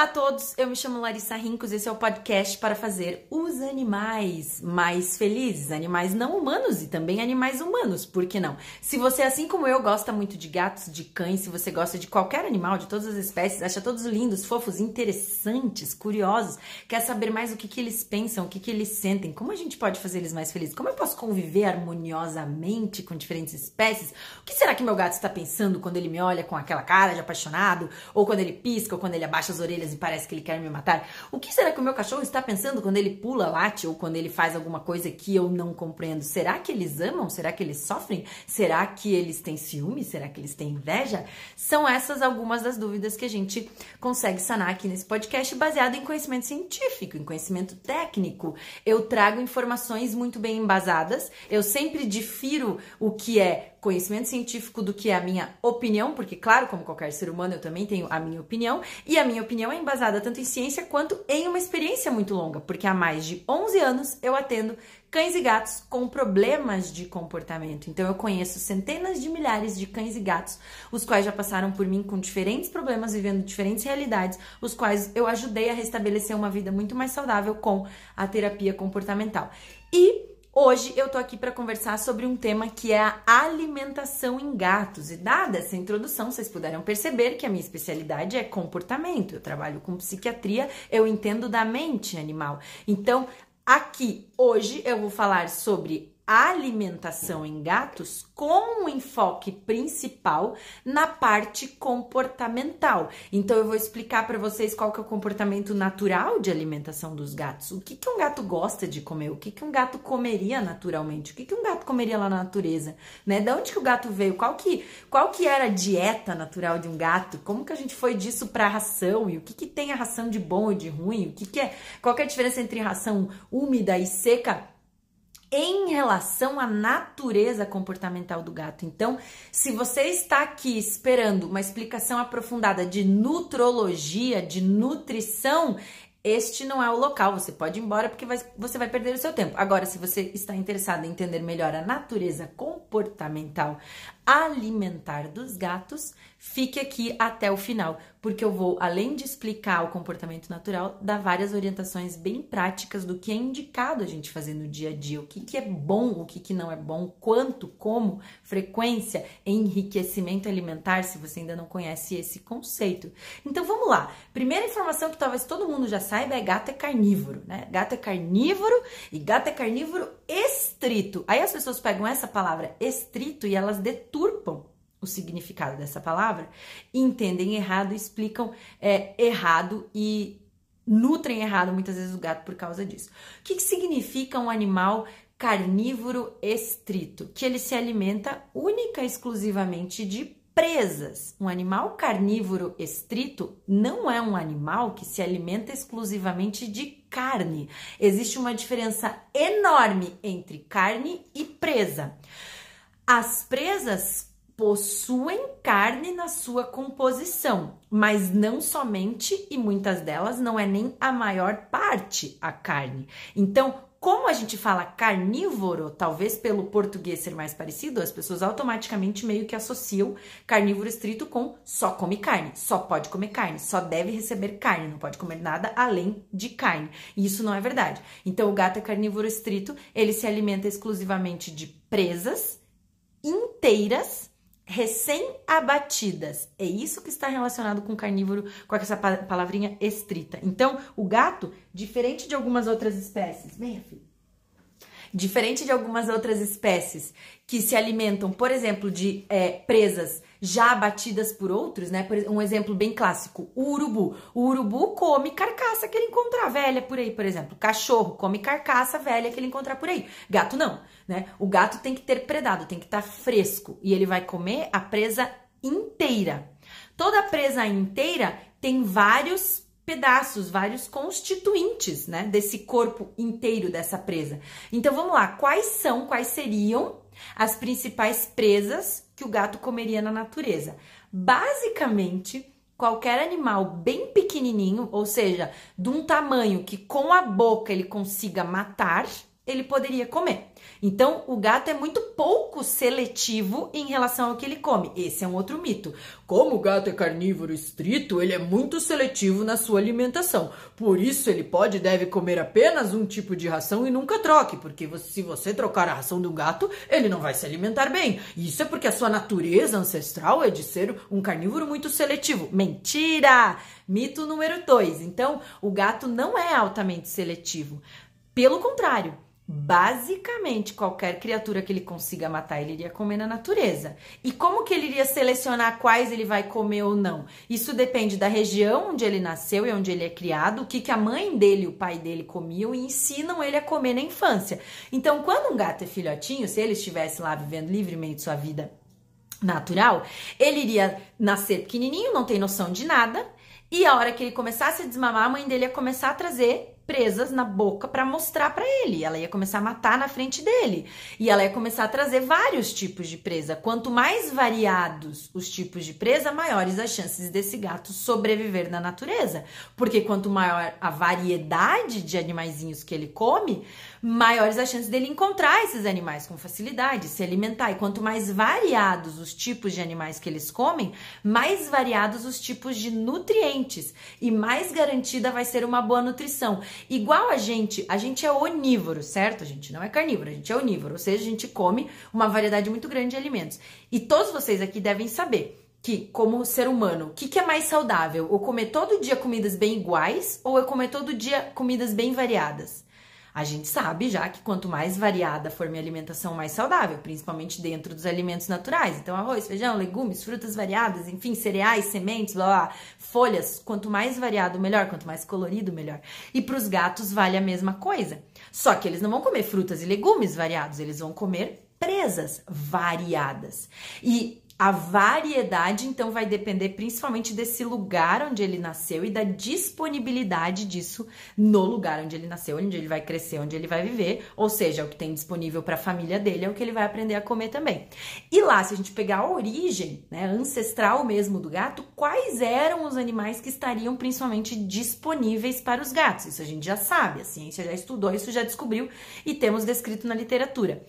Olá a todos, eu me chamo Larissa Rincos, esse é o podcast para fazer os animais mais felizes, animais não humanos e também animais humanos, por que não? Se você, assim como eu, gosta muito de gatos, de cães, se você gosta de qualquer animal, de todas as espécies, acha todos lindos, fofos, interessantes, curiosos, quer saber mais o que, que eles pensam, o que, que eles sentem, como a gente pode fazer eles mais felizes, como eu posso conviver harmoniosamente com diferentes espécies, o que será que meu gato está pensando quando ele me olha com aquela cara de apaixonado, ou quando ele pisca, ou quando ele abaixa as orelhas orelhas e parece que ele quer me matar? O que será que o meu cachorro está pensando quando ele pula, late ou quando ele faz alguma coisa que eu não compreendo? Será que eles amam? Será que eles sofrem? Será que eles têm ciúme? Será que eles têm inveja? São essas algumas das dúvidas que a gente consegue sanar aqui nesse podcast baseado em conhecimento científico, em conhecimento técnico. Eu trago informações muito bem embasadas. Eu sempre difiro o que é conhecimento científico do que é a minha opinião, porque, claro, como qualquer ser humano, eu também tenho a minha opinião, e a minha opinião é embasada tanto em ciência quanto em uma experiência muito longa, porque há mais de 11 anos eu atendo cães e gatos com problemas de comportamento. Então eu conheço centenas de milhares de cães e gatos, os quais já passaram por mim com diferentes problemas, vivendo diferentes realidades, os quais eu ajudei a restabelecer uma vida muito mais saudável com a terapia comportamental. E Hoje eu tô aqui para conversar sobre um tema que é a alimentação em gatos. E dada essa introdução, vocês puderam perceber que a minha especialidade é comportamento. Eu trabalho com psiquiatria, eu entendo da mente animal. Então, aqui hoje eu vou falar sobre alimentação em gatos com um enfoque principal na parte comportamental. Então eu vou explicar para vocês qual que é o comportamento natural de alimentação dos gatos. O que, que um gato gosta de comer? O que, que um gato comeria naturalmente? O que, que um gato comeria lá na natureza? Né? Da onde que o gato veio? Qual que, qual que era a dieta natural de um gato? Como que a gente foi disso para ração? E o que, que tem a ração de bom e de ruim? O que, que é? Qual que é a diferença entre ração úmida e seca? Em relação à natureza comportamental do gato. Então, se você está aqui esperando uma explicação aprofundada de nutrologia, de nutrição, este não é o local, você pode ir embora porque vai, você vai perder o seu tempo. Agora, se você está interessado em entender melhor a natureza comportamental alimentar dos gatos, fique aqui até o final, porque eu vou, além de explicar o comportamento natural, dar várias orientações bem práticas do que é indicado a gente fazer no dia a dia, o que, que é bom, o que, que não é bom, quanto, como, frequência, enriquecimento alimentar, se você ainda não conhece esse conceito. Então vamos lá. Primeira informação que talvez todo mundo já saiba é gato é carnívoro, né? Gato é carnívoro e gato é carnívoro estrito. Aí as pessoas pegam essa palavra estrito e elas deturpam o significado dessa palavra, entendem errado, explicam é, errado e nutrem errado muitas vezes o gato por causa disso. O que, que significa um animal carnívoro estrito? Que ele se alimenta única e exclusivamente de presas. Um animal carnívoro estrito não é um animal que se alimenta exclusivamente de carne. Existe uma diferença enorme entre carne e presa. As presas possuem carne na sua composição, mas não somente e muitas delas não é nem a maior parte a carne. Então, como a gente fala carnívoro, talvez pelo português ser mais parecido, as pessoas automaticamente meio que associam carnívoro estrito com só come carne, só pode comer carne, só deve receber carne, não pode comer nada além de carne. E isso não é verdade. Então, o gato é carnívoro estrito, ele se alimenta exclusivamente de presas inteiras recém-abatidas. É isso que está relacionado com carnívoro, com essa palavrinha estrita. Então, o gato, diferente de algumas outras espécies, venha, filho. Diferente de algumas outras espécies que se alimentam, por exemplo, de é, presas já abatidas por outros, né? Um exemplo bem clássico, o urubu. O urubu come carcaça que ele encontrar velha por aí, por exemplo. Cachorro come carcaça velha que ele encontrar por aí. Gato não, né? O gato tem que ter predado, tem que estar tá fresco e ele vai comer a presa inteira. Toda presa inteira tem vários pedaços, vários constituintes, né, desse corpo inteiro dessa presa. Então vamos lá, quais são, quais seriam as principais presas que o gato comeria na natureza? Basicamente, qualquer animal bem pequenininho, ou seja, de um tamanho que com a boca ele consiga matar, ele poderia comer. Então, o gato é muito pouco seletivo em relação ao que ele come. Esse é um outro mito. Como o gato é carnívoro estrito, ele é muito seletivo na sua alimentação. Por isso, ele pode e deve comer apenas um tipo de ração e nunca troque, porque se você trocar a ração do gato, ele não vai se alimentar bem. Isso é porque a sua natureza ancestral é de ser um carnívoro muito seletivo. Mentira! Mito número 2. Então, o gato não é altamente seletivo. Pelo contrário, basicamente qualquer criatura que ele consiga matar, ele iria comer na natureza. E como que ele iria selecionar quais ele vai comer ou não? Isso depende da região onde ele nasceu e onde ele é criado, o que, que a mãe dele e o pai dele comiam e ensinam ele a comer na infância. Então, quando um gato é filhotinho, se ele estivesse lá vivendo livremente sua vida natural, ele iria nascer pequenininho, não tem noção de nada, e a hora que ele começasse a desmamar, a mãe dele ia começar a trazer presas na boca para mostrar para ele. Ela ia começar a matar na frente dele. E ela ia começar a trazer vários tipos de presa. Quanto mais variados os tipos de presa, maiores as chances desse gato sobreviver na natureza. Porque quanto maior a variedade de animaizinhos que ele come, maiores as chances dele encontrar esses animais com facilidade, se alimentar. E quanto mais variados os tipos de animais que eles comem, mais variados os tipos de nutrientes e mais garantida vai ser uma boa nutrição. Igual a gente, a gente é onívoro, certo? A gente não é carnívoro, a gente é onívoro, ou seja, a gente come uma variedade muito grande de alimentos. E todos vocês aqui devem saber que, como ser humano, o que, que é mais saudável? Eu comer todo dia comidas bem iguais ou eu comer todo dia comidas bem variadas? A gente sabe já que quanto mais variada for minha alimentação, mais saudável, principalmente dentro dos alimentos naturais. Então, arroz, feijão, legumes, frutas variadas, enfim, cereais, sementes, blá, blá, folhas. Quanto mais variado, melhor. Quanto mais colorido, melhor. E para os gatos vale a mesma coisa. Só que eles não vão comer frutas e legumes variados, eles vão comer presas variadas. E a variedade, então, vai depender principalmente desse lugar onde ele nasceu e da disponibilidade disso no lugar onde ele nasceu, onde ele vai crescer, onde ele vai viver. Ou seja, o que tem disponível para a família dele é o que ele vai aprender a comer também. E lá, se a gente pegar a origem, né, ancestral mesmo do gato, quais eram os animais que estariam principalmente disponíveis para os gatos? Isso a gente já sabe, a ciência já estudou, isso já descobriu e temos descrito na literatura.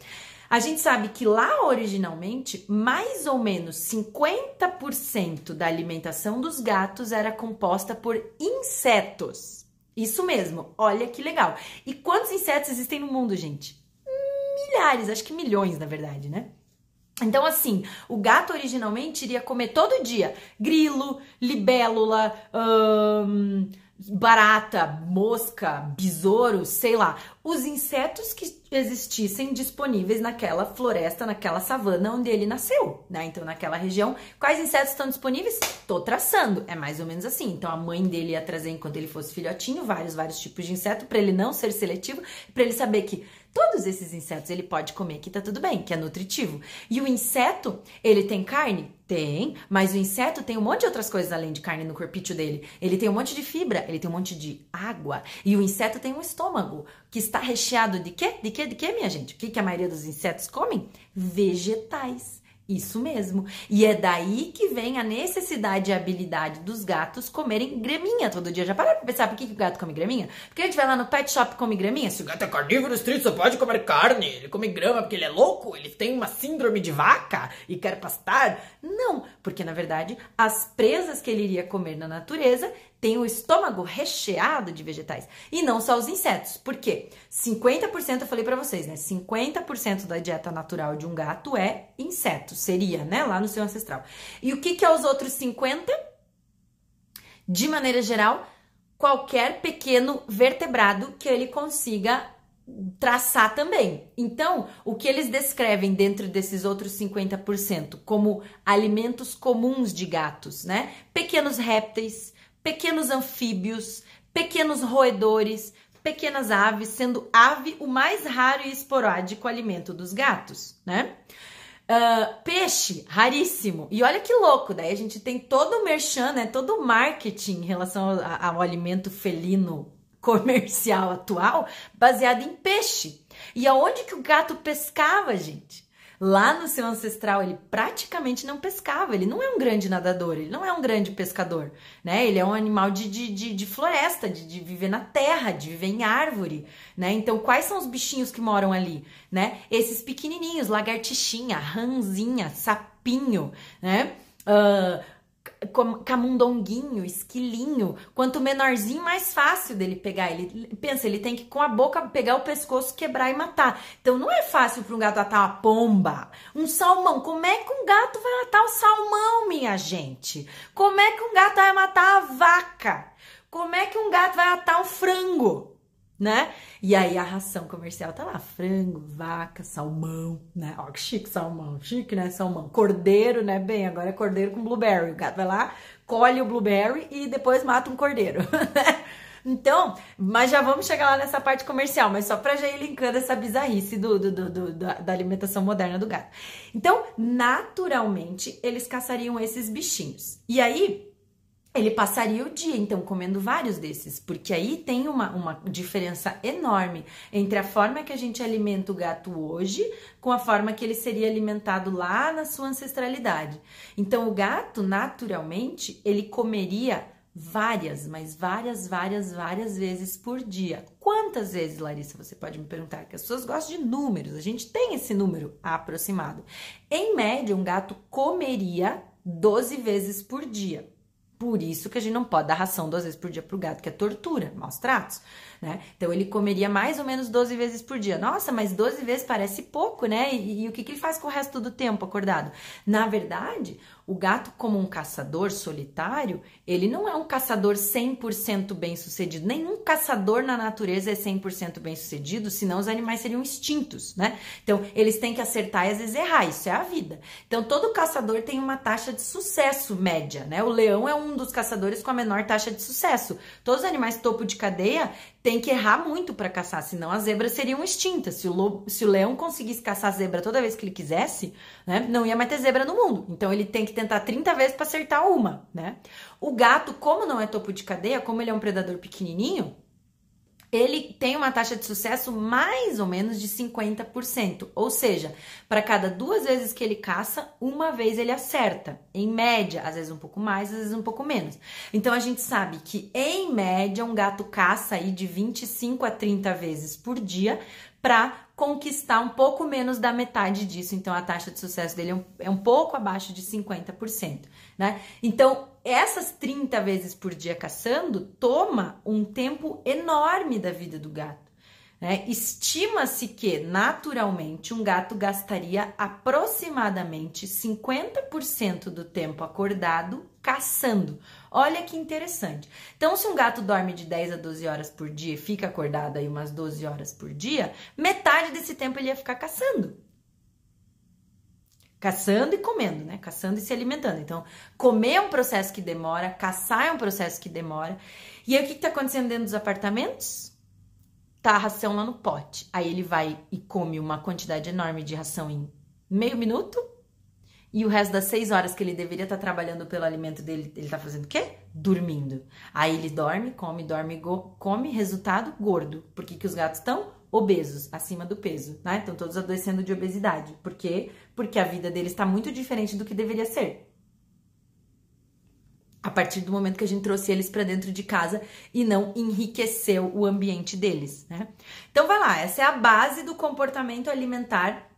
A gente sabe que lá originalmente, mais ou menos 50% da alimentação dos gatos era composta por insetos. Isso mesmo, olha que legal. E quantos insetos existem no mundo, gente? Milhares, acho que milhões, na verdade, né? Então, assim, o gato originalmente iria comer todo dia grilo, libélula, hum, barata, mosca, besouro, sei lá, os insetos que existissem disponíveis naquela floresta, naquela savana onde ele nasceu, né? Então, naquela região, quais insetos estão disponíveis? Tô traçando, é mais ou menos assim. Então, a mãe dele ia trazer enquanto ele fosse filhotinho vários, vários tipos de inseto para ele não ser seletivo, para ele saber que Todos esses insetos ele pode comer, que tá tudo bem, que é nutritivo. E o inseto, ele tem carne? Tem, mas o inseto tem um monte de outras coisas além de carne no corpício dele. Ele tem um monte de fibra, ele tem um monte de água. E o inseto tem um estômago que está recheado de quê? De quê? De quê, minha gente? O que, que a maioria dos insetos comem? Vegetais. Isso mesmo. E é daí que vem a necessidade e habilidade dos gatos comerem graminha todo dia. Já pararam pra pensar por que, que o gato come graminha? Porque a gente vai lá no pet shop e come graminha? Se o gato é carnívoro estrito, só pode comer carne. Ele come grama porque ele é louco? Ele tem uma síndrome de vaca e quer pastar? Não, porque na verdade as presas que ele iria comer na natureza tem o estômago recheado de vegetais. E não só os insetos. Por quê? 50%, eu falei para vocês, né? 50% da dieta natural de um gato é inseto. Seria, né? Lá no seu ancestral. E o que, que é os outros 50%? De maneira geral, qualquer pequeno vertebrado que ele consiga traçar também. Então, o que eles descrevem dentro desses outros 50% como alimentos comuns de gatos, né? Pequenos répteis, pequenos anfíbios, pequenos roedores, pequenas aves, sendo ave o mais raro e esporádico alimento dos gatos, né? Uh, peixe, raríssimo. E olha que louco, daí a gente tem todo o merchan, né, todo o marketing em relação ao, ao alimento felino comercial atual, baseado em peixe. E aonde que o gato pescava, gente? Lá no seu ancestral, ele praticamente não pescava, ele não é um grande nadador, ele não é um grande pescador, né? Ele é um animal de, de, de, de floresta, de, de viver na terra, de viver em árvore, né? Então, quais são os bichinhos que moram ali, né? Esses pequenininhos, lagartixinha, ranzinha, sapinho, né? Uh, camundonguinho, esquilinho. Quanto menorzinho, mais fácil dele pegar. Ele pensa, ele tem que com a boca pegar o pescoço, quebrar e matar. Então não é fácil para um gato matar uma pomba, um salmão. Como é que um gato vai matar o salmão, minha gente? Como é que um gato vai matar a vaca? Como é que um gato vai matar um frango? Né? E aí a ração comercial tá lá, frango, vaca, salmão, né? Ó, que chique salmão, chique, né? Salmão. Cordeiro, né? Bem, agora é cordeiro com blueberry. O gato vai lá, colhe o blueberry e depois mata um cordeiro, né? Então, mas já vamos chegar lá nessa parte comercial, mas só para já ir linkando essa bizarrice do, do, do, do da, da, alimentação moderna do gato. Então, naturalmente, eles caçariam esses bichinhos. E aí, ele passaria o dia, então, comendo vários desses, porque aí tem uma, uma diferença enorme entre a forma que a gente alimenta o gato hoje com a forma que ele seria alimentado lá na sua ancestralidade. Então, o gato, naturalmente, ele comeria várias, mas várias, várias, várias vezes por dia. Quantas vezes, Larissa, você pode me perguntar? Que as pessoas gostam de números, a gente tem esse número aproximado. Em média, um gato comeria 12 vezes por dia. Por isso que a gente não pode dar ração duas vezes por dia pro gato, que é tortura, maus tratos, né? Então ele comeria mais ou menos 12 vezes por dia. Nossa, mas 12 vezes parece pouco, né? E, e o que, que ele faz com o resto do tempo acordado? Na verdade, o gato, como um caçador solitário, ele não é um caçador 100% bem sucedido. Nenhum caçador na natureza é 100% bem sucedido, senão os animais seriam extintos, né? Então, eles têm que acertar e às vezes errar, isso é a vida. Então, todo caçador tem uma taxa de sucesso média, né? O leão é um dos caçadores com a menor taxa de sucesso. Todos os animais topo de cadeia têm que errar muito para caçar, senão as zebras seriam extintas. Se o, lobo, se o leão conseguisse caçar zebra toda vez que ele quisesse, né, não ia mais ter zebra no mundo. Então, ele tem que tentar 30 vezes para acertar uma, né? O gato, como não é topo de cadeia, como ele é um predador pequenininho, ele tem uma taxa de sucesso mais ou menos de 50%. Ou seja, para cada duas vezes que ele caça, uma vez ele acerta. Em média, às vezes um pouco mais, às vezes um pouco menos. Então a gente sabe que, em média, um gato caça aí de 25 a 30 vezes por dia para conquistar um pouco menos da metade disso. Então a taxa de sucesso dele é um, é um pouco abaixo de 50%, né? Então essas 30 vezes por dia caçando toma um tempo enorme da vida do gato. Né? Estima-se que, naturalmente, um gato gastaria aproximadamente 50% do tempo acordado caçando. Olha que interessante. Então, se um gato dorme de 10 a 12 horas por dia e fica acordado aí umas 12 horas por dia, metade desse tempo ele ia ficar caçando. Caçando e comendo, né? Caçando e se alimentando. Então, comer é um processo que demora, caçar é um processo que demora. E aí, o que está acontecendo dentro dos apartamentos? tá a ração lá no pote. Aí ele vai e come uma quantidade enorme de ração em meio minuto. E o resto das seis horas que ele deveria estar tá trabalhando pelo alimento dele, ele tá fazendo o quê? Dormindo. Aí ele dorme, come, dorme, come, resultado, gordo. Por que, que os gatos estão? Obesos, acima do peso, né? Estão todos adoecendo de obesidade. Por quê? Porque a vida deles está muito diferente do que deveria ser a partir do momento que a gente trouxe eles para dentro de casa e não enriqueceu o ambiente deles, né? Então vai lá, essa é a base do comportamento alimentar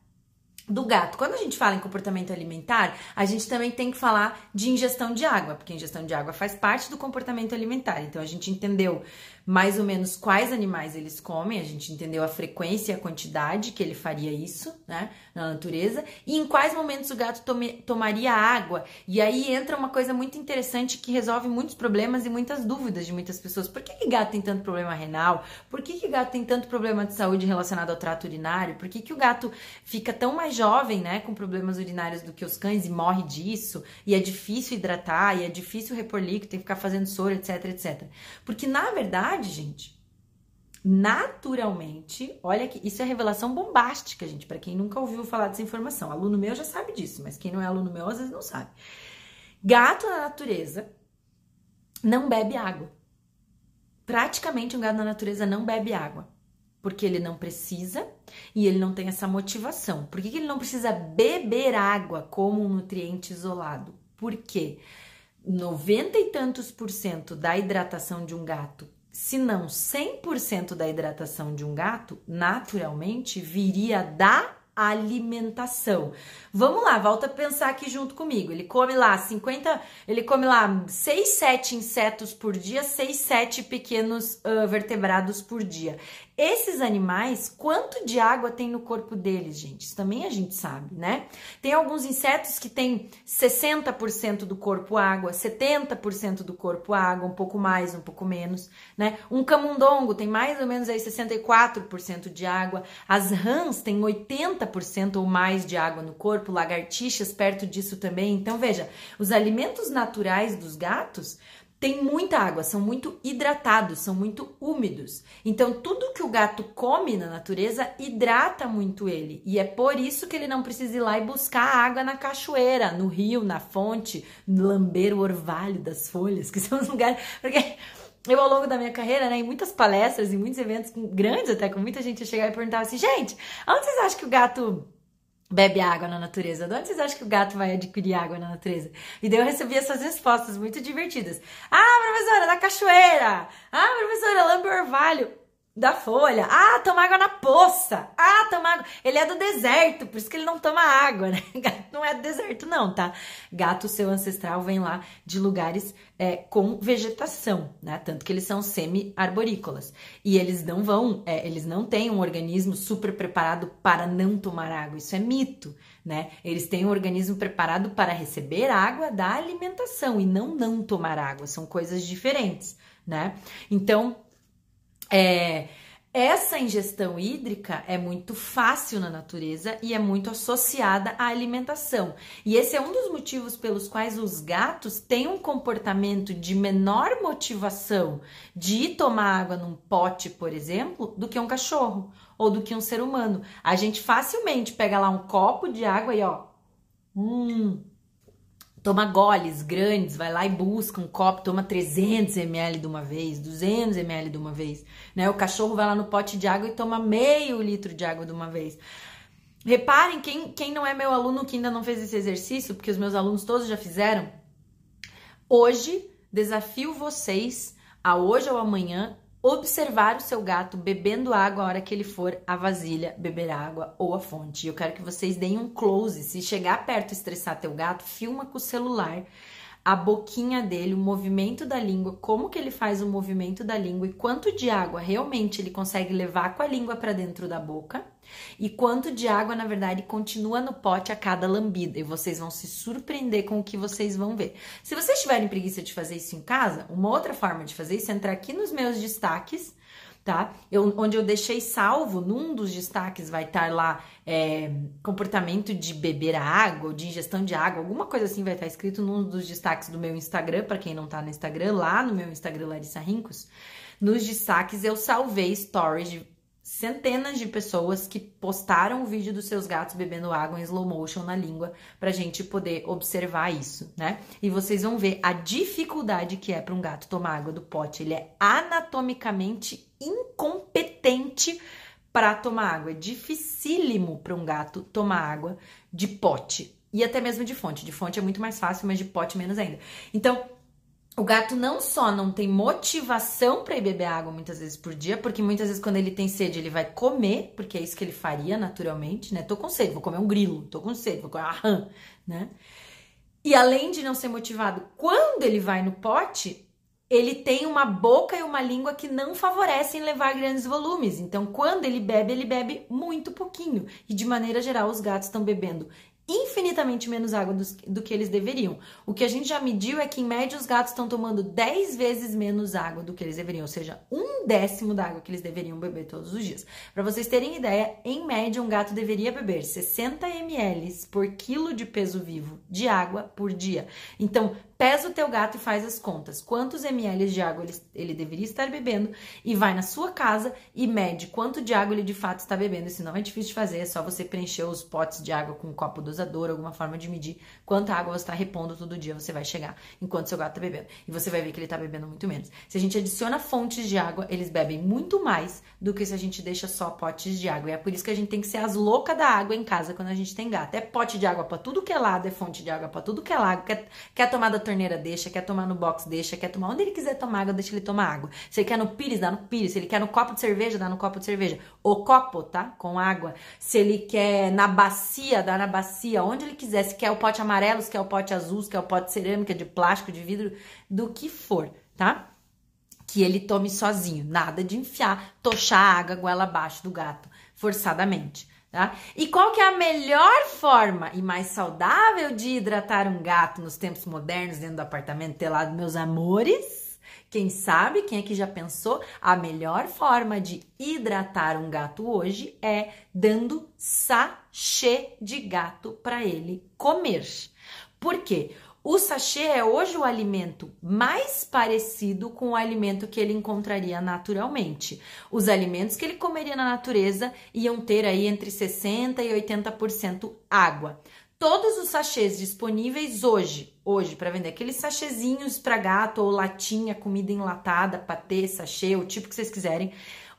do gato. Quando a gente fala em comportamento alimentar, a gente também tem que falar de ingestão de água, porque ingestão de água faz parte do comportamento alimentar. Então a gente entendeu mais ou menos quais animais eles comem, a gente entendeu a frequência e a quantidade que ele faria isso, né, na natureza, e em quais momentos o gato tome, tomaria água. E aí entra uma coisa muito interessante que resolve muitos problemas e muitas dúvidas de muitas pessoas. Por que, que gato tem tanto problema renal? Por que, que gato tem tanto problema de saúde relacionado ao trato urinário? Por que, que o gato fica tão mais jovem, né, com problemas urinários do que os cães e morre disso? E é difícil hidratar, e é difícil repor líquido, tem que ficar fazendo soro, etc, etc. Porque na verdade, verdade, gente, naturalmente, olha que isso é revelação bombástica, gente, para quem nunca ouviu falar dessa informação. Aluno meu já sabe disso, mas quem não é aluno meu às vezes não sabe. Gato na natureza não bebe água. Praticamente um gato na natureza não bebe água. Porque ele não precisa e ele não tem essa motivação. Por que, que ele não precisa beber água como um nutriente isolado? Por quê? 90 e tantos por cento da hidratação de um gato, se não 100% da hidratação de um gato, naturalmente viria da alimentação. Vamos lá, volta a pensar aqui junto comigo. Ele come lá 50, ele come lá 6, 7 insetos por dia, 6, 7 pequenos uh, vertebrados por dia. Esses animais, quanto de água tem no corpo deles, gente? Isso também a gente sabe, né? Tem alguns insetos que têm 60% do corpo água, 70% do corpo água, um pouco mais, um pouco menos, né? Um camundongo tem mais ou menos aí 64% de água. As rãs têm 80% ou mais de água no corpo, lagartixas perto disso também. Então, veja, os alimentos naturais dos gatos tem muita água, são muito hidratados, são muito úmidos. Então, tudo que o gato come na natureza hidrata muito ele. E é por isso que ele não precisa ir lá e buscar água na cachoeira, no rio, na fonte, lamber o orvalho das folhas, que são os lugares. Porque eu, ao longo da minha carreira, né, em muitas palestras, em muitos eventos grandes, até com muita gente chegar e perguntar assim: gente, onde vocês acham que o gato bebe água na natureza. De onde vocês acham que o gato vai adquirir água na natureza? E daí eu recebi essas respostas muito divertidas. Ah, professora, da cachoeira! Ah, professora, lambe orvalho da folha. Ah, toma água na poça. Ah, toma água. Ele é do deserto, por isso que ele não toma água, né? Gato não é do deserto, não, tá? Gato, seu ancestral, vem lá de lugares é, com vegetação, né? Tanto que eles são semi-arborícolas. E eles não vão, é, eles não têm um organismo super preparado para não tomar água. Isso é mito, né? Eles têm um organismo preparado para receber água da alimentação e não não tomar água. São coisas diferentes, né? Então, é, essa ingestão hídrica é muito fácil na natureza e é muito associada à alimentação. E esse é um dos motivos pelos quais os gatos têm um comportamento de menor motivação de tomar água num pote, por exemplo, do que um cachorro ou do que um ser humano. A gente facilmente pega lá um copo de água e ó, hum, toma goles grandes, vai lá e busca um copo, toma 300 ml de uma vez, 200 ml de uma vez, né? O cachorro vai lá no pote de água e toma meio litro de água de uma vez. Reparem, quem, quem não é meu aluno que ainda não fez esse exercício, porque os meus alunos todos já fizeram, hoje desafio vocês a hoje ou amanhã observar o seu gato bebendo água a hora que ele for à vasilha beber água ou a fonte. Eu quero que vocês deem um close. Se chegar perto e estressar teu gato, filma com o celular a boquinha dele, o movimento da língua, como que ele faz o movimento da língua e quanto de água realmente ele consegue levar com a língua para dentro da boca e quanto de água, na verdade, continua no pote a cada lambida. E vocês vão se surpreender com o que vocês vão ver. Se vocês tiverem preguiça de fazer isso em casa, uma outra forma de fazer isso é entrar aqui nos meus destaques tá? Eu, onde eu deixei salvo, num dos destaques vai estar lá é, comportamento de beber água, de ingestão de água, alguma coisa assim vai estar escrito num dos destaques do meu Instagram, para quem não tá no Instagram, lá no meu Instagram Larissa Rincos. Nos destaques eu salvei stories de centenas de pessoas que postaram o vídeo dos seus gatos bebendo água em slow motion na língua pra gente poder observar isso, né? E vocês vão ver a dificuldade que é para um gato tomar água do pote. Ele é anatomicamente incompetente para tomar água. É dificílimo para um gato tomar água de pote e até mesmo de fonte. De fonte é muito mais fácil, mas de pote menos ainda. Então, o gato não só não tem motivação para ir beber água muitas vezes por dia, porque muitas vezes quando ele tem sede, ele vai comer, porque é isso que ele faria naturalmente, né? Tô com sede, vou comer um grilo, tô com sede, vou comer uma rã, né? E além de não ser motivado, quando ele vai no pote, ele tem uma boca e uma língua que não favorecem levar grandes volumes. Então, quando ele bebe, ele bebe muito pouquinho. E de maneira geral, os gatos estão bebendo infinitamente menos água do, do, que eles deveriam. O que a gente já mediu é que, em média, os gatos estão tomando 10 vezes menos água do que eles deveriam, ou seja, um décimo da água que eles deveriam beber todos os dias. Para vocês terem ideia, em média, um gato deveria beber 60 ml por quilo de peso vivo de água por dia. Então, pesa o teu gato e faz as contas. Quantos ml de água ele, ele deveria estar bebendo e vai na sua casa e mede quanto de água ele de fato está bebendo. Isso não é difícil de fazer, é só você preencher os potes de água com um copo dosador, alguma forma de medir quanta água você está repondo todo dia, você vai chegar enquanto seu gato está bebendo. E você vai ver que ele está bebendo muito menos. Se a gente adiciona fontes de água, eles bebem muito mais do que se a gente deixa só potes de água. E é por isso que a gente tem que ser as loucas da água em casa quando a gente tem gato. É pote de água para tudo que é lado, é fonte de água para tudo que é lado. Quer, quer tomar da torneira, deixa. Quer tomar no box, deixa. Quer tomar onde ele quiser tomar água, deixa ele tomar água. Se ele quer no pires, dá no pires. Se ele quer no copo de cerveja, dá no copo de cerveja. O copo, tá? Com água. Se ele quer na bacia, dá na bacia. Onde ele quiser. Se quer o pote amarelo, se quer o pote azul, se quer o pote de cerâmica, de plástico, de vidro, do que for, tá? que ele tome sozinho, nada de enfiar, tochar a água goela abaixo do gato, forçadamente. Tá? E qual que é a melhor forma e mais saudável de hidratar um gato nos tempos modernos dentro do apartamento telado, meus amores? Quem sabe, quem aqui já pensou, a melhor forma de hidratar um gato hoje é dando sachê de gato para ele comer. Por quê? O sachê é hoje o alimento mais parecido com o alimento que ele encontraria naturalmente. Os alimentos que ele comeria na natureza iam ter aí entre 60 e 80% água. Todos os sachês disponíveis hoje, hoje para vender aqueles sachêzinhos para gato ou latinha, comida enlatada, patê, sachê, o tipo que vocês quiserem,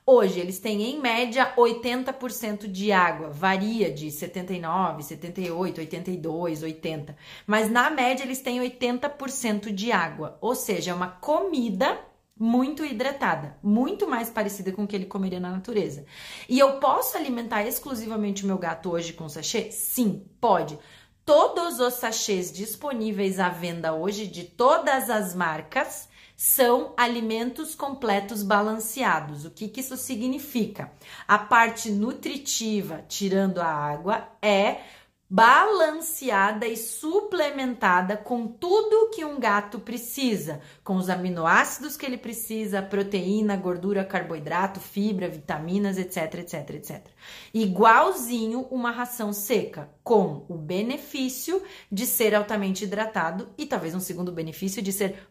Hoje eles têm em média 80% de água, varia de 79, 78, 82, 80, mas na média eles têm 80% de água, ou seja, é uma comida muito hidratada, muito mais parecida com o que ele comeria na natureza. E eu posso alimentar exclusivamente o meu gato hoje com sachê? Sim, pode. Todos os sachês disponíveis à venda hoje de todas as marcas são alimentos completos balanceados. O que, que isso significa? A parte nutritiva, tirando a água, é balanceada e suplementada com tudo que um gato precisa, com os aminoácidos que ele precisa, proteína, gordura, carboidrato, fibra, vitaminas, etc, etc, etc. Igualzinho uma ração seca, com o benefício de ser altamente hidratado e talvez um segundo benefício de ser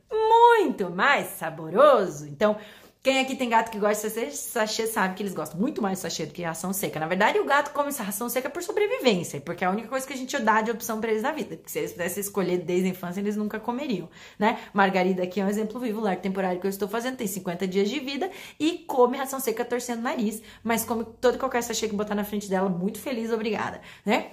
muito mais saboroso. Então, quem aqui tem gato que gosta de sachê sabe que eles gostam muito mais de sachê do que ração seca. Na verdade, o gato come ração seca por sobrevivência, porque é a única coisa que a gente dá de opção para eles na vida. Porque se eles pudessem escolher desde a infância, eles nunca comeriam, né? Margarida aqui é um exemplo vivo, lar temporário que eu estou fazendo, tem 50 dias de vida e come ração seca torcendo o nariz, mas come todo qualquer sachê que botar na frente dela, muito feliz, obrigada, né?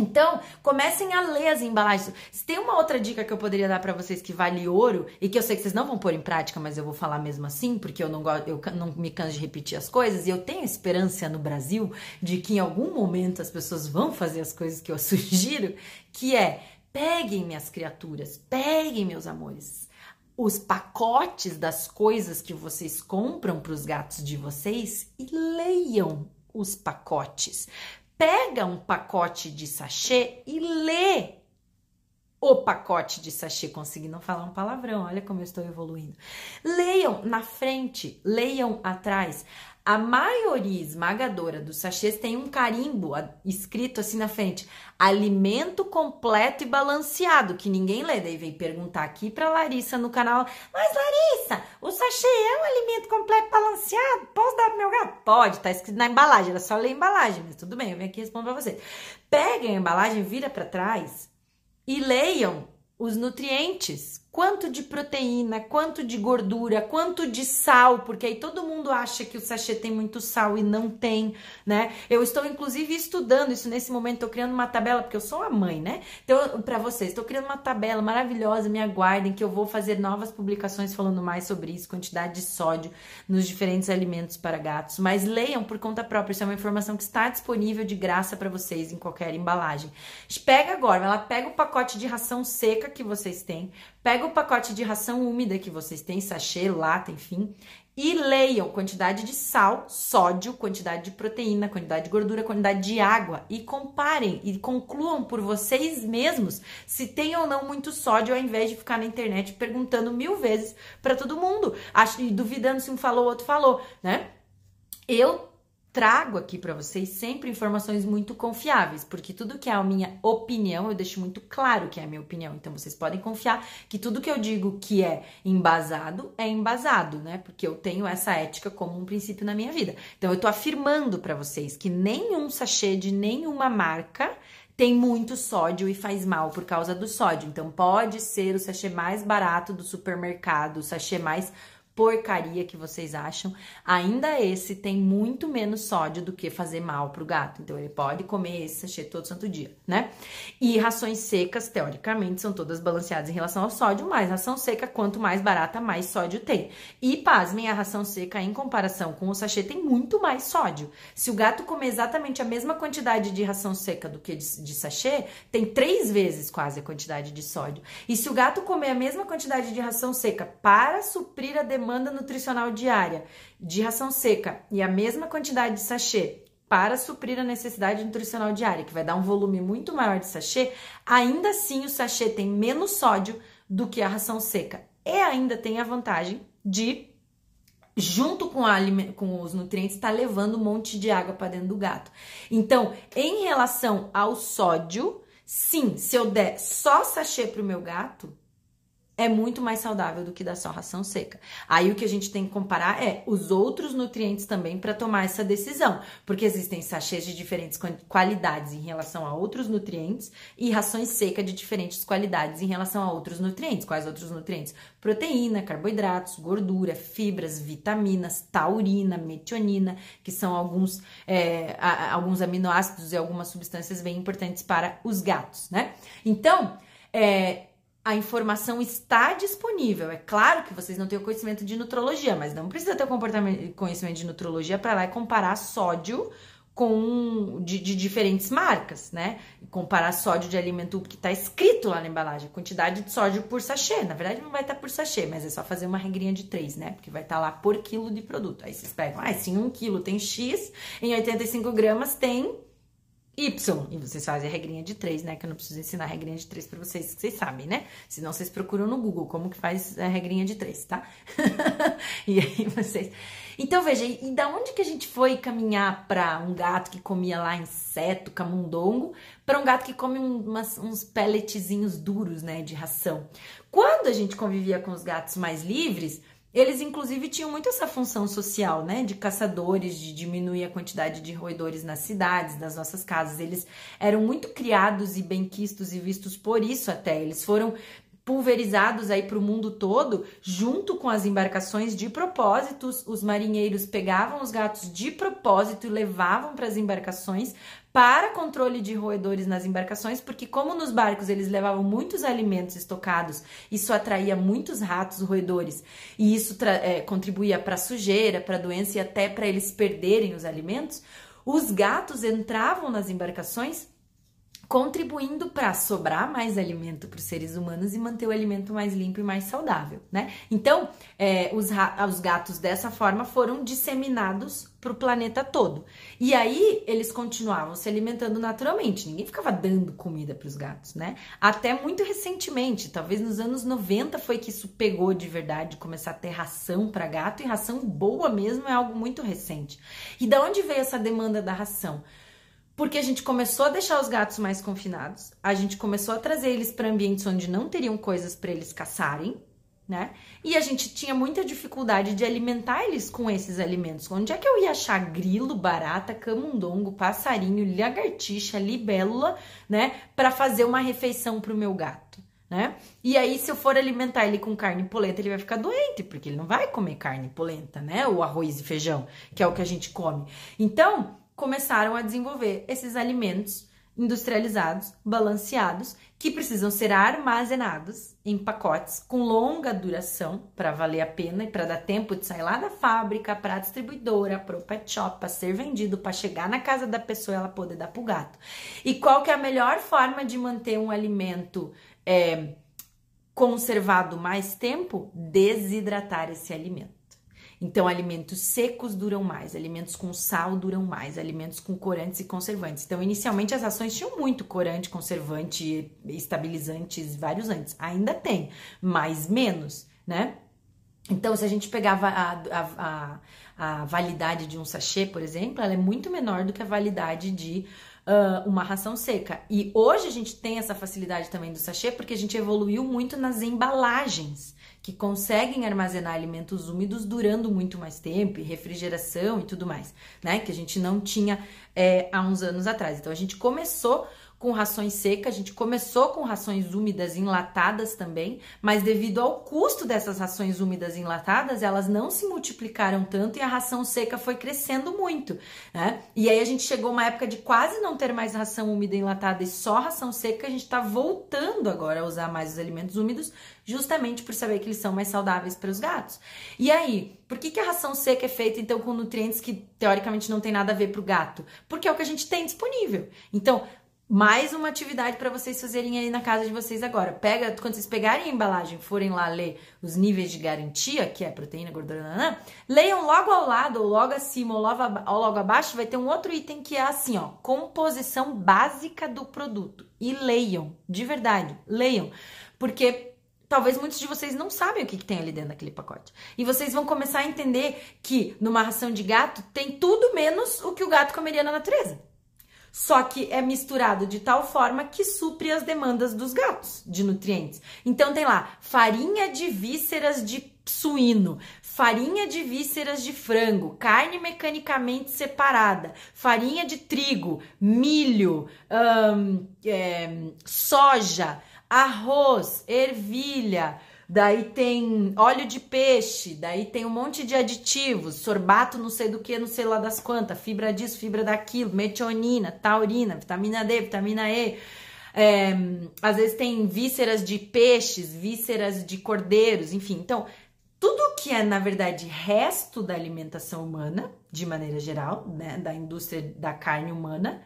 Então, comecem a ler as embalagens. Se tem uma outra dica que eu poderia dar para vocês que vale ouro e que eu sei que vocês não vão pôr em prática, mas eu vou falar mesmo assim, porque eu não gosto, eu não me canso de repetir as coisas e eu tenho esperança no Brasil de que em algum momento as pessoas vão fazer as coisas que eu sugiro, que é: peguem minhas criaturas, peguem meus amores os pacotes das coisas que vocês compram para os gatos de vocês e leiam os pacotes pega um pacote de sachê e lê o pacote de sachê. Consegui não falar um palavrão, olha como eu estou evoluindo. Leiam na frente, leiam atrás. A maioria esmagadora dos sachês tem um carimbo escrito assim na frente: alimento completo e balanceado, que ninguém lê. Daí vem perguntar aqui para Larissa no canal: Mas Larissa, o sachê é um alimento completo e balanceado? Posso dar pro meu gato? Pode, tá escrito na embalagem, era só ler a embalagem, mas tudo bem, eu venho aqui responder para você. Peguem a embalagem, vira para trás e leiam os nutrientes quanto de proteína, quanto de gordura, quanto de sal, porque aí todo mundo acha que o sachê tem muito sal e não tem, né? Eu estou inclusive estudando isso nesse momento, estou criando uma tabela, porque eu sou a mãe, né? Então, para vocês, estou criando uma tabela maravilhosa, me aguardem que eu vou fazer novas publicações falando mais sobre isso, quantidade de sódio nos diferentes alimentos para gatos, mas leiam por conta própria, isso é uma informação que está disponível de graça para vocês em qualquer embalagem. Pega agora, ela pega o pacote de ração seca que vocês têm, Pega o pacote de ração úmida que vocês têm, sachê, lata, enfim, e leiam quantidade de sal, sódio, quantidade de proteína, quantidade de gordura, quantidade de água e comparem e concluam por vocês mesmos se tem ou não muito sódio, ao invés de ficar na internet perguntando mil vezes para todo mundo, e duvidando se um falou ou outro falou, né? Eu trago aqui para vocês sempre informações muito confiáveis, porque tudo que é a minha opinião, eu deixo muito claro que é a minha opinião. Então vocês podem confiar que tudo que eu digo que é embasado é embasado, né? Porque eu tenho essa ética como um princípio na minha vida. Então eu tô afirmando para vocês que nenhum sachê de nenhuma marca tem muito sódio e faz mal por causa do sódio. Então pode ser o sachê mais barato do supermercado, o sachê mais porcaria que vocês acham, ainda esse tem muito menos sódio do que fazer mal pro gato. Então ele pode comer esse sachê todo santo dia, né? E rações secas, teoricamente, são todas balanceadas em relação ao sódio, mas ração seca, quanto mais barata, mais sódio tem. E pasmem, a ração seca, em comparação com o sachê, tem muito mais sódio. Se o gato comer exatamente a mesma quantidade de ração seca do que de, de sachê, tem três vezes quase a quantidade de sódio. E se o gato comer a mesma quantidade de ração seca para suprir a demanda demanda nutricional diária de ração seca e a mesma quantidade de sachê para suprir a necessidade nutricional diária, que vai dar um volume muito maior de sachê, ainda assim o sachê tem menos sódio do que a ração seca. E ainda tem a vantagem de junto com, a, com os nutrientes, está levando um monte de água para dentro do gato. Então, em relação ao sódio, sim, se eu der só sachê para o meu gato, é muito mais saudável do que da só ração seca. Aí o que a gente tem que comparar é os outros nutrientes também para tomar essa decisão, porque existem sachês de diferentes qualidades em relação a outros nutrientes e rações secas de diferentes qualidades em relação a outros nutrientes. Quais outros nutrientes? Proteína, carboidratos, gordura, fibras, vitaminas, taurina, metionina, que são alguns, é, alguns aminoácidos e algumas substâncias bem importantes para os gatos, né? Então, é, a informação está disponível. É claro que vocês não têm o conhecimento de nutrologia, mas não precisa ter o conhecimento de nutrologia para lá e comparar sódio com de, de, diferentes marcas, né? Comparar sódio de alimento que está escrito lá na embalagem, quantidade de sódio por sachê. Na verdade, não vai estar tá por sachê, mas é só fazer uma regrinha de 3, né? Porque vai estar tá lá por quilo de produto. Aí vocês pegam, ah, se em 1 quilo tem X, em 85 gramas tem Y. E vocês fazem a regrinha de três, né? Que eu não preciso ensinar a regrinha de três para vocês, que vocês sabem, né? Senão vocês procuram no Google como que faz a regrinha de três, tá? e aí vocês. Então, veja, e da onde que a gente foi caminhar para um gato que comia lá inseto, camundongo, para um gato que come umas, uns pelletzinhos duros, né, de ração? Quando a gente convivia com os gatos mais livres, eles, inclusive, tinham muito essa função social, né? De caçadores, de diminuir a quantidade de roedores nas cidades, nas nossas casas. Eles eram muito criados e benquistos e vistos por isso até. Eles foram pulverizados aí para o mundo todo, junto com as embarcações de propósitos. Os marinheiros pegavam os gatos de propósito e levavam para as embarcações para controle de roedores nas embarcações, porque como nos barcos eles levavam muitos alimentos estocados, isso atraía muitos ratos roedores e isso é, contribuía para sujeira, para doença e até para eles perderem os alimentos. Os gatos entravam nas embarcações contribuindo para sobrar mais alimento para os seres humanos e manter o alimento mais limpo e mais saudável, né? Então, é, os, os gatos dessa forma foram disseminados para o planeta todo. E aí eles continuavam se alimentando naturalmente, ninguém ficava dando comida para os gatos, né? Até muito recentemente, talvez nos anos 90 foi que isso pegou de verdade, começar a ter ração para gato e ração boa mesmo é algo muito recente. E da onde veio essa demanda da ração? Porque a gente começou a deixar os gatos mais confinados, a gente começou a trazer eles para ambientes onde não teriam coisas para eles caçarem, né? E a gente tinha muita dificuldade de alimentar eles com esses alimentos. Onde é que eu ia achar grilo, barata, camundongo, passarinho, lagartixa, libélula, né, para fazer uma refeição para o meu gato? Né? E aí, se eu for alimentar ele com carne polenta, ele vai ficar doente, porque ele não vai comer carne polenta, né? Ou arroz e feijão, que é o que a gente come. Então, começaram a desenvolver esses alimentos industrializados, balanceados, que precisam ser armazenados em pacotes com longa duração para valer a pena e para dar tempo de sair lá da fábrica para a distribuidora, para o pet shop, para ser vendido, para chegar na casa da pessoa e ela poder dar para o gato. E qual que é a melhor forma de manter um alimento é, conservado mais tempo? Desidratar esse alimento. Então, alimentos secos duram mais, alimentos com sal duram mais, alimentos com corantes e conservantes. Então, inicialmente as ações tinham muito corante, conservante, estabilizantes, vários antes. Ainda tem, mas menos, né? Então, se a gente pegava a, a, a, a validade de um sachê, por exemplo, ela é muito menor do que a validade de uh, uma ração seca. E hoje a gente tem essa facilidade também do sachê porque a gente evoluiu muito nas embalagens que conseguem armazenar alimentos úmidos durando muito mais tempo, e refrigeração e tudo mais, né? Que a gente não tinha é, há uns anos atrás. Então a gente começou com rações secas, a gente começou com rações úmidas enlatadas também, mas devido ao custo dessas rações úmidas enlatadas, elas não se multiplicaram tanto e a ração seca foi crescendo muito, né? E aí a gente chegou uma época de quase não ter mais ração úmida enlatada e só ração seca, a gente tá voltando agora a usar mais os alimentos úmidos, justamente por saber que eles são mais saudáveis para os gatos. E aí, por que, que a ração seca é feita então com nutrientes que teoricamente não tem nada a ver para o gato? Porque é o que a gente tem disponível. Então, mais uma atividade para vocês fazerem aí na casa de vocês agora. Pega, quando vocês pegarem a embalagem, forem lá ler os níveis de garantia, que é proteína, gordura, nanã, leiam logo ao lado, ou logo acima, ou logo, ou logo abaixo, vai ter um outro item que é assim, ó, composição básica do produto. E leiam, de verdade, leiam, porque talvez muitos de vocês não sabem o que, que, tem ali dentro daquele pacote. E vocês vão começar a entender que numa ração de gato tem tudo menos o que o gato comeria na natureza. Só que é misturado de tal forma que supre as demandas dos gatos de nutrientes. Então tem lá farinha de vísceras de suíno, farinha de vísceras de frango, carne mecanicamente separada, farinha de trigo, milho, é, soja, arroz, ervilha, daí tem óleo de peixe, daí tem um monte de aditivos, sorbato não sei do que, não sei lá das quantas, fibra disso, fibra daquilo, metionina, taurina, vitamina D, vitamina E. É, às vezes tem vísceras de peixes, vísceras de cordeiros, enfim. Então, tudo que é, na verdade, resto da alimentação humana, de maneira geral, né, da indústria da carne humana,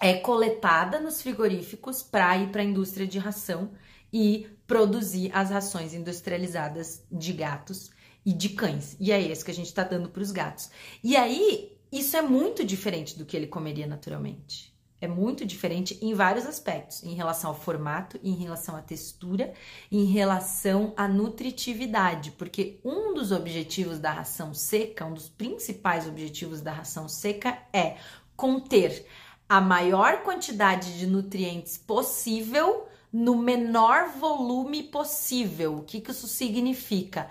é coletada nos frigoríficos para ir para a indústria de ração e produzir as rações industrializadas de gatos e de cães. E é isso que a gente está dando para os gatos. E aí, isso é muito diferente do que ele comeria naturalmente. É muito diferente em vários aspectos, em relação ao formato, em relação à textura, em relação à nutritividade, porque um dos objetivos da ração seca, um dos principais objetivos da ração seca é conter a maior quantidade de nutrientes possível no menor volume possível. O que, que isso significa?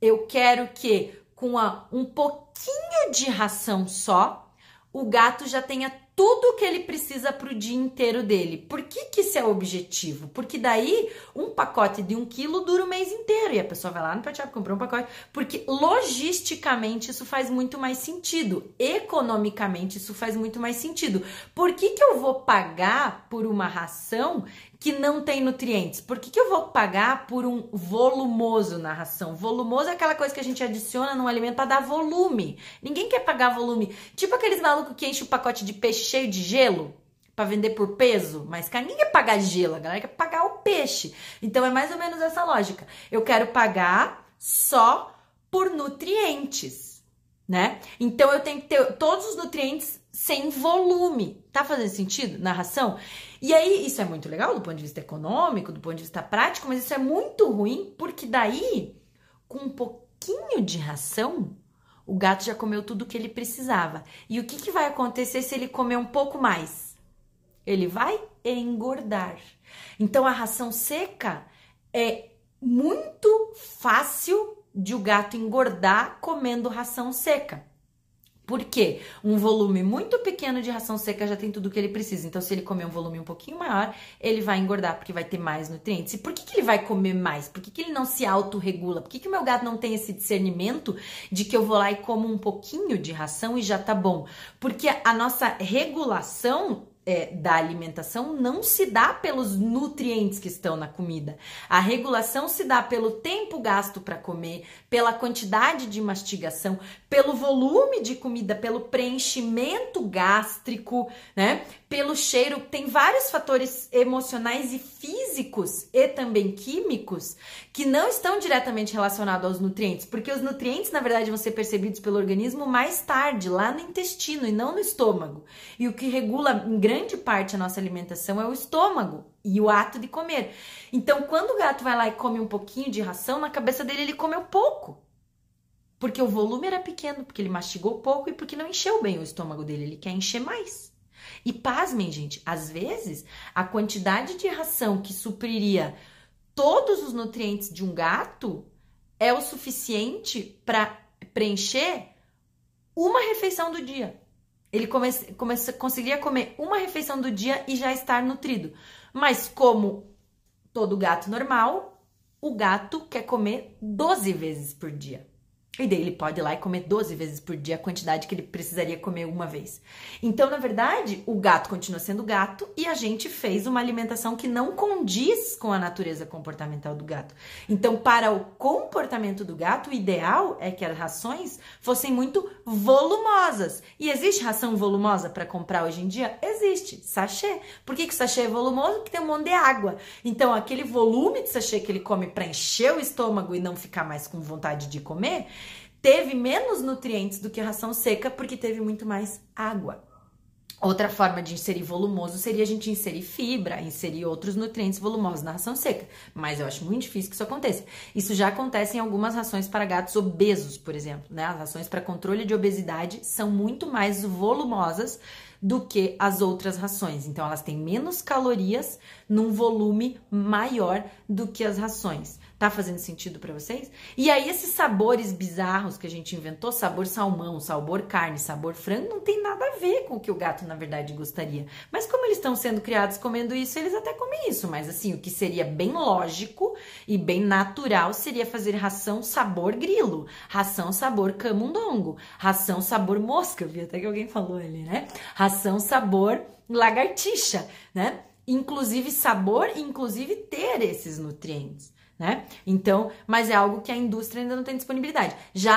Eu quero que com a, um pouquinho de ração só, o gato já tenha tudo que ele precisa para o dia inteiro dele. Por que, que isso é o objetivo? Porque daí um pacote de um quilo dura o mês inteiro e a pessoa vai lá no pet shop comprar um pacote. Porque logisticamente isso faz muito mais sentido, economicamente isso faz muito mais sentido. Por que, que eu vou pagar por uma ração que não tem nutrientes? Por que, que eu vou pagar por um volumoso na ração? Volumoso é aquela coisa que a gente adiciona num alimento para dar volume. Ninguém quer pagar volume. Tipo aqueles malucos que enchem o pacote de peixe cheio de gelo para vender por peso, mas ninguém quer pagar gelo, a galera quer pagar o peixe. Então é mais ou menos essa lógica. Eu quero pagar só por nutrientes, né? Então eu tenho que ter todos os nutrientes sem volume. Tá fazendo sentido na ração? E aí, isso é muito legal do ponto de vista econômico, do ponto de vista prático, mas isso é muito ruim, porque daí, com um pouquinho de ração, o gato já comeu tudo que ele precisava. E o que, que vai acontecer se ele comer um pouco mais? Ele vai engordar. Então, a ração seca é muito fácil de o gato engordar comendo ração seca. Por quê? Um volume muito pequeno de ração seca já tem tudo o que ele precisa. Então, se ele comer um volume um pouquinho maior, ele vai engordar, porque vai ter mais nutrientes. E por que, que ele vai comer mais? Por que, que ele não se autorregula? Por que, que o meu gato não tem esse discernimento de que eu vou lá e como um pouquinho de ração e já tá bom? Porque a nossa regulação é, da alimentação não se dá pelos nutrientes que estão na comida. A regulação se dá pelo tempo gasto para comer, pela quantidade de mastigação, pelo volume de comida, pelo preenchimento gástrico, né? Pelo cheiro. Tem vários fatores emocionais e físicos e também químicos que não estão diretamente relacionados aos nutrientes, porque os nutrientes, na verdade, vão ser percebidos pelo organismo mais tarde, lá no intestino e não no estômago. E o que regula em grande parte da nossa alimentação é o estômago e o ato de comer. Então, quando o gato vai lá e come um pouquinho de ração, na cabeça dele ele comeu pouco. Porque o volume era pequeno, porque ele mastigou pouco e porque não encheu bem o estômago dele, ele quer encher mais. E pasmem, gente, às vezes a quantidade de ração que supriria todos os nutrientes de um gato é o suficiente para preencher uma refeição do dia. Ele come, come, conseguiria comer uma refeição do dia e já estar nutrido. Mas como todo gato normal, o gato quer comer 12 vezes por dia. E daí ele pode ir lá e comer 12 vezes por dia a quantidade que ele precisaria comer uma vez. Então, na verdade, o gato continua sendo gato e a gente fez uma alimentação que não condiz com a natureza comportamental do gato. Então, para o comportamento do gato, o ideal é que as rações fossem muito volumosas. E existe ração volumosa para comprar hoje em dia? Existe. Sachê. Por que, que o sachê é volumoso? Porque tem um monte de água. Então, aquele volume de sachê que ele come para encher o estômago e não ficar mais com vontade de comer teve menos nutrientes do que a ração seca porque teve muito mais água. Outra forma de inserir volumoso seria a gente inserir fibra, inserir outros nutrientes volumosos na ração seca. Mas eu acho muito difícil que isso aconteça. Isso já acontece em algumas rações para gatos obesos, por exemplo. Né? As rações para controle de obesidade são muito mais volumosas do que as outras rações. Então, elas têm menos calorias num volume maior do que as rações. Tá fazendo sentido para vocês? E aí, esses sabores bizarros que a gente inventou, sabor salmão, sabor carne, sabor frango, não tem nada a ver com o que o gato, na verdade, gostaria. Mas como eles estão sendo criados comendo isso, eles até comem isso. Mas assim, o que seria bem lógico e bem natural seria fazer ração sabor grilo, ração sabor camundongo, ração sabor mosca. Vi até que alguém falou ali, né? Ração sabor lagartixa, né? Inclusive sabor, inclusive ter esses nutrientes né? Então, mas é algo que a indústria ainda não tem disponibilidade. Já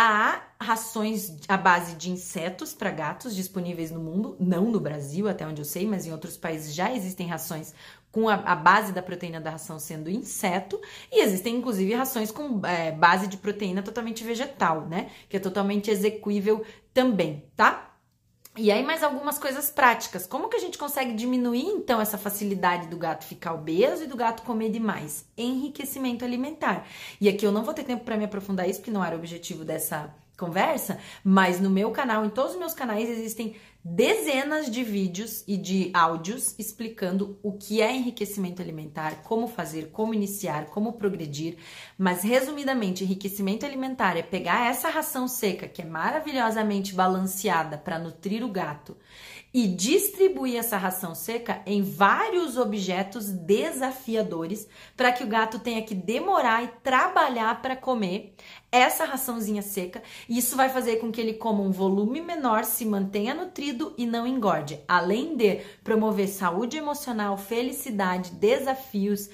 há rações à base de insetos para gatos disponíveis no mundo, não no Brasil, até onde eu sei, mas em outros países já existem rações com a, a base da proteína da ração sendo inseto, e existem inclusive rações com é, base de proteína totalmente vegetal, né? Que é totalmente execuível também, tá? E aí, mais algumas coisas práticas. Como que a gente consegue diminuir, então, essa facilidade do gato ficar obeso e do gato comer demais? Enriquecimento alimentar. E aqui eu não vou ter tempo para me aprofundar isso, porque não era o objetivo dessa conversa, mas no meu canal, em todos os meus canais, existem dezenas de vídeos e de áudios explicando o que é enriquecimento alimentar, como fazer, como iniciar, como progredir. Mas resumidamente, enriquecimento alimentar é pegar essa ração seca que é maravilhosamente balanceada para nutrir o gato e distribuir essa ração seca em vários objetos desafiadores para que o gato tenha que demorar e trabalhar para comer essa raçãozinha seca. Isso vai fazer com que ele coma um volume menor, se mantenha nutrido e não engorde, além de promover saúde emocional, felicidade, desafios,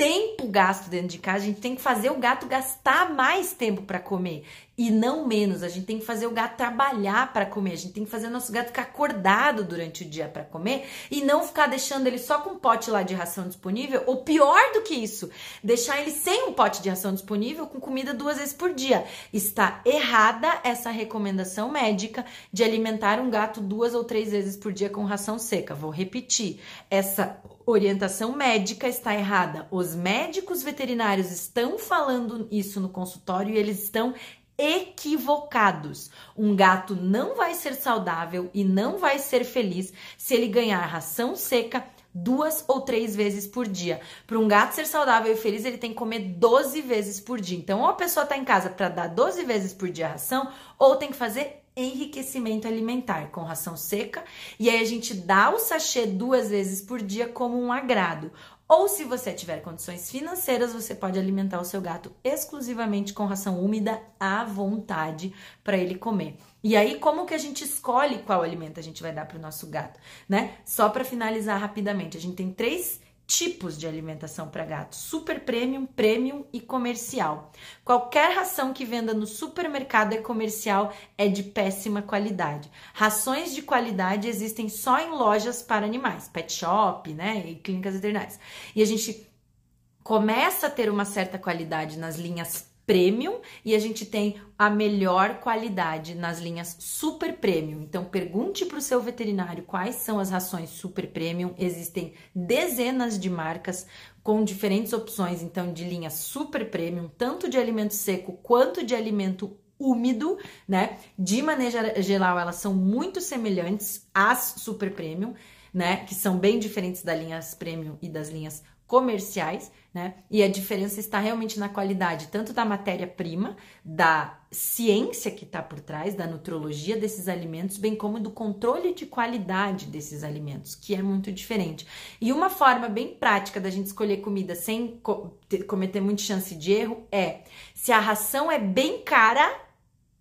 tempo gasto dentro de casa, a gente tem que fazer o gato gastar mais tempo para comer e não menos. A gente tem que fazer o gato trabalhar para comer, a gente tem que fazer o nosso gato ficar acordado durante o dia para comer e não ficar deixando ele só com um pote lá de ração disponível, ou pior do que isso, deixar ele sem um pote de ração disponível com comida duas vezes por dia. Está errada essa recomendação médica de alimentar um gato duas ou três vezes por dia com ração seca. Vou repetir. Essa orientação médica está errada. Os médicos veterinários estão falando isso no consultório e eles estão equivocados. Um gato não vai ser saudável e não vai ser feliz se ele ganhar ração seca duas ou três vezes por dia. Para um gato ser saudável e feliz, ele tem que comer 12 vezes por dia. Então, ou a pessoa está em casa para dar 12 vezes por dia ração, ou tem que fazer enriquecimento alimentar com ração seca. E aí a gente dá o sachê duas vezes por dia como um agrado. Ou se você tiver condições financeiras, você pode alimentar o seu gato exclusivamente com ração úmida à vontade para ele comer. E aí, como que a gente escolhe qual alimento a gente vai dar para o nosso gato, né? Só para finalizar rapidamente, a gente tem três tipos de alimentação para gato: super premium, premium e comercial. Qualquer ração que venda no supermercado é comercial é de péssima qualidade. Rações de qualidade existem só em lojas para animais, pet shop, né, e clínicas veterinárias. E a gente começa a ter uma certa qualidade nas linhas premium e a gente tem a melhor qualidade nas linhas super premium. Então pergunte para o seu veterinário quais são as rações super premium. Existem dezenas de marcas com diferentes opções, então de linha super premium, tanto de alimento seco quanto de alimento úmido, né? De maneira geral, elas são muito semelhantes às super premium, né? Que são bem diferentes das linhas premium e das linhas comerciais, né? E a diferença está realmente na qualidade, tanto da matéria-prima, da ciência que está por trás, da nutrologia desses alimentos, bem como do controle de qualidade desses alimentos, que é muito diferente. E uma forma bem prática da gente escolher comida sem co cometer muita chance de erro é se a ração é bem cara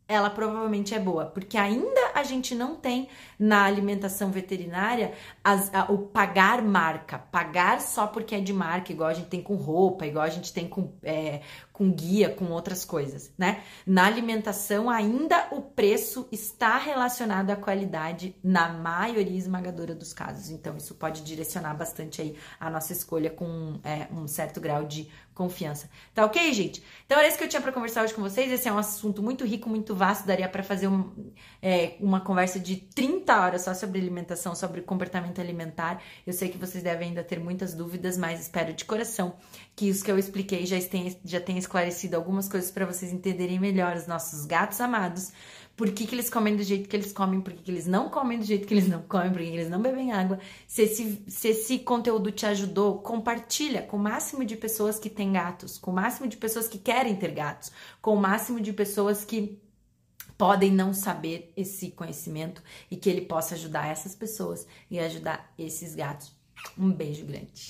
ela provavelmente é boa, porque ainda a gente não tem na alimentação veterinária as, a, o pagar marca, pagar só porque é de marca, igual a gente tem com roupa, igual a gente tem com, é, com guia, com outras coisas, né? Na alimentação, ainda o preço está relacionado à qualidade na maioria esmagadora dos casos. Então, isso pode direcionar bastante aí a nossa escolha com é, um certo grau de confiança. Tá ok, gente? Então, era isso que eu tinha para conversar hoje com vocês. Esse é um assunto muito rico, muito vasto. Daria para fazer um, é, uma conversa de 30 horas só sobre alimentação, sobre comportamento alimentar. Eu sei que vocês devem ainda ter muitas dúvidas, mas espero de coração que os que eu expliquei já tenham, já tenham esclarecido algumas coisas para vocês entenderem melhor os nossos gatos amados, por que, que eles comem do jeito que eles comem, por que, que eles não comem do jeito que eles não comem, por que, que eles não bebem água. Se esse, se esse conteúdo te ajudou, compartilha com o máximo de pessoas que têm gatos, com o máximo de pessoas que querem ter gatos, com o máximo de pessoas que podem não saber esse conhecimento e que ele possa ajudar essas pessoas e ajudar esses gatos. Um beijo grande.